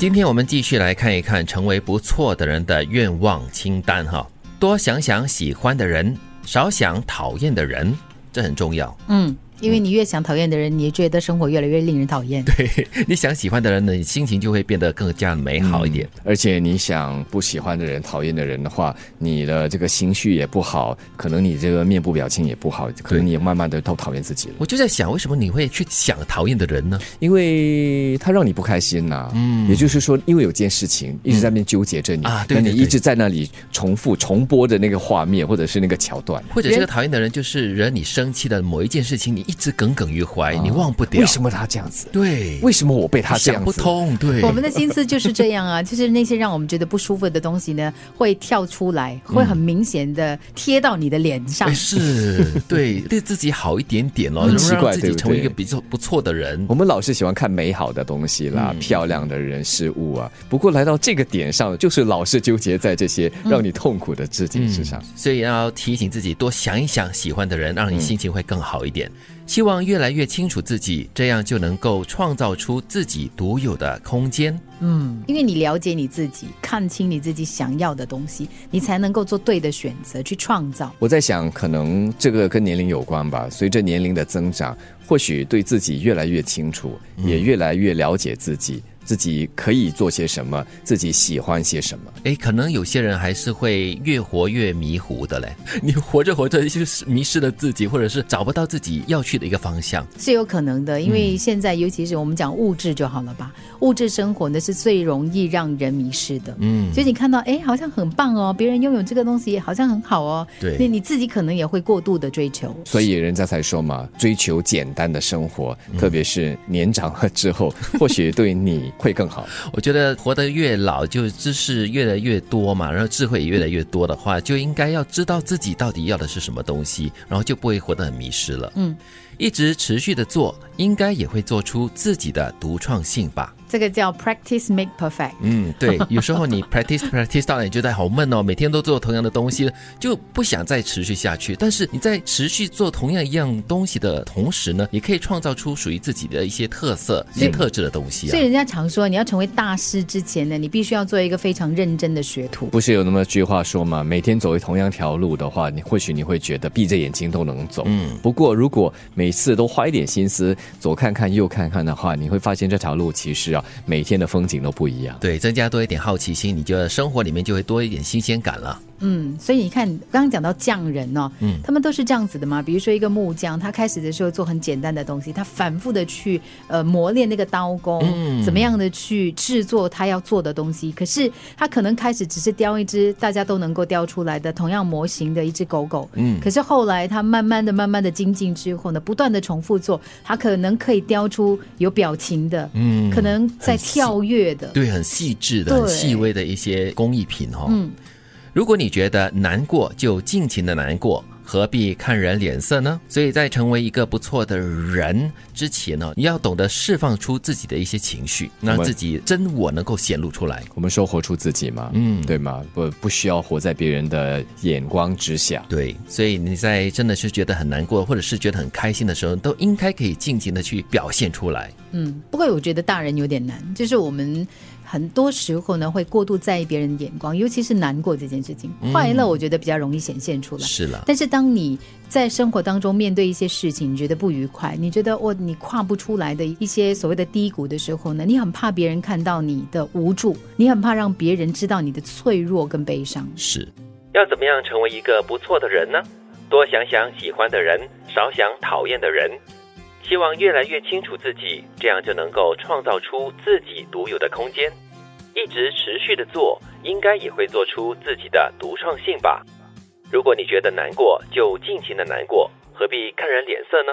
今天我们继续来看一看成为不错的人的愿望清单哈，多想想喜欢的人，少想讨厌的人，这很重要。嗯。因为你越想讨厌的人，你觉得生活越来越令人讨厌。对，你想喜欢的人呢，你心情就会变得更加美好一点。而且你想不喜欢的人、讨厌的人的话，你的这个情绪也不好，可能你这个面部表情也不好，可能你也慢慢的都讨厌自己了。我就在想，为什么你会去想讨厌的人呢？因为他让你不开心呐。嗯，也就是说，因为有件事情一直在那边纠结着你啊，那你一直在那里重复、重播的那个画面，或者是那个桥段，或者这个讨厌的人就是惹你生气的某一件事情，你一直耿耿于。怀你忘不掉，为什么他这样子？对，为什么我被他这样想不通？对，我们的心思就是这样啊，就是那些让我们觉得不舒服的东西呢，会跳出来，会很明显的贴到你的脸上。是，对，对自己好一点点哦，让自己成为一个比较不错的人。我们老是喜欢看美好的东西啦，漂亮的人事物啊。不过来到这个点上，就是老是纠结在这些让你痛苦的自己身上。所以要提醒自己多想一想喜欢的人，让你心情会更好一点。希望越来越清楚自己，这样就能够创造出自己独有的空间。嗯，因为你了解你自己，看清你自己想要的东西，你才能够做对的选择去创造。我在想，可能这个跟年龄有关吧。随着年龄的增长，或许对自己越来越清楚，也越来越了解自己。自己可以做些什么？自己喜欢些什么？哎，可能有些人还是会越活越迷糊的嘞。你活着活着就是迷失了自己，或者是找不到自己要去的一个方向，是有可能的。因为现在，尤其是我们讲物质就好了吧，物质生活呢是最容易让人迷失的。嗯，所以你看到哎，好像很棒哦，别人拥有这个东西好像很好哦。对，那你自己可能也会过度的追求。所以人家才说嘛，追求简单的生活，特别是年长了之后，或许对你。会更好。我觉得活得越老，就知识越来越多嘛，然后智慧也越来越多的话，就应该要知道自己到底要的是什么东西，然后就不会活得很迷失了。嗯，一直持续的做，应该也会做出自己的独创性吧。这个叫 practice make perfect。嗯，对，有时候你 practice practice 到了你觉得好闷哦，每天都做同样的东西，就不想再持续下去。但是你在持续做同样一样东西的同时呢，也可以创造出属于自己的一些特色、一些特质的东西。所以人家常说，你要成为大师之前呢，你必须要做一个非常认真的学徒。不是有那么句话说吗？每天走同样条路的话，你或许你会觉得闭着眼睛都能走。嗯。不过如果每每次都花一点心思左看看右看看的话，你会发现这条路其实啊。每天的风景都不一样，对，增加多一点好奇心，你觉得生活里面就会多一点新鲜感了。嗯，所以你看，刚刚讲到匠人哦，嗯，他们都是这样子的嘛。比如说一个木匠，他开始的时候做很简单的东西，他反复的去呃磨练那个刀工，嗯。怎么样的去制作他要做的东西。可是他可能开始只是雕一只大家都能够雕出来的同样模型的一只狗狗，嗯，可是后来他慢慢的、慢慢的精进之后呢，不断的重复做，他可能可以雕出有表情的，嗯，可能在跳跃的，对，很细致的、很细微的一些工艺品哦，嗯。如果你觉得难过，就尽情的难过，何必看人脸色呢？所以在成为一个不错的人之前呢，你要懂得释放出自己的一些情绪，让自己真我能够显露出来。我们说活出自己嘛，嗯，对吗？不，不需要活在别人的眼光之下。对，所以你在真的是觉得很难过，或者是觉得很开心的时候，都应该可以尽情的去表现出来。嗯，不过我觉得大人有点难，就是我们。很多时候呢，会过度在意别人的眼光，尤其是难过这件事情。快乐，我觉得比较容易显现出来。是了，但是当你在生活当中面对一些事情，你觉得不愉快，你觉得我你跨不出来的一些所谓的低谷的时候呢，你很怕别人看到你的无助，你很怕让别人知道你的脆弱跟悲伤。是要怎么样成为一个不错的人呢？多想想喜欢的人，少想讨厌的人。希望越来越清楚自己，这样就能够创造出自己独有的空间。一直持续的做，应该也会做出自己的独创性吧。如果你觉得难过，就尽情的难过，何必看人脸色呢？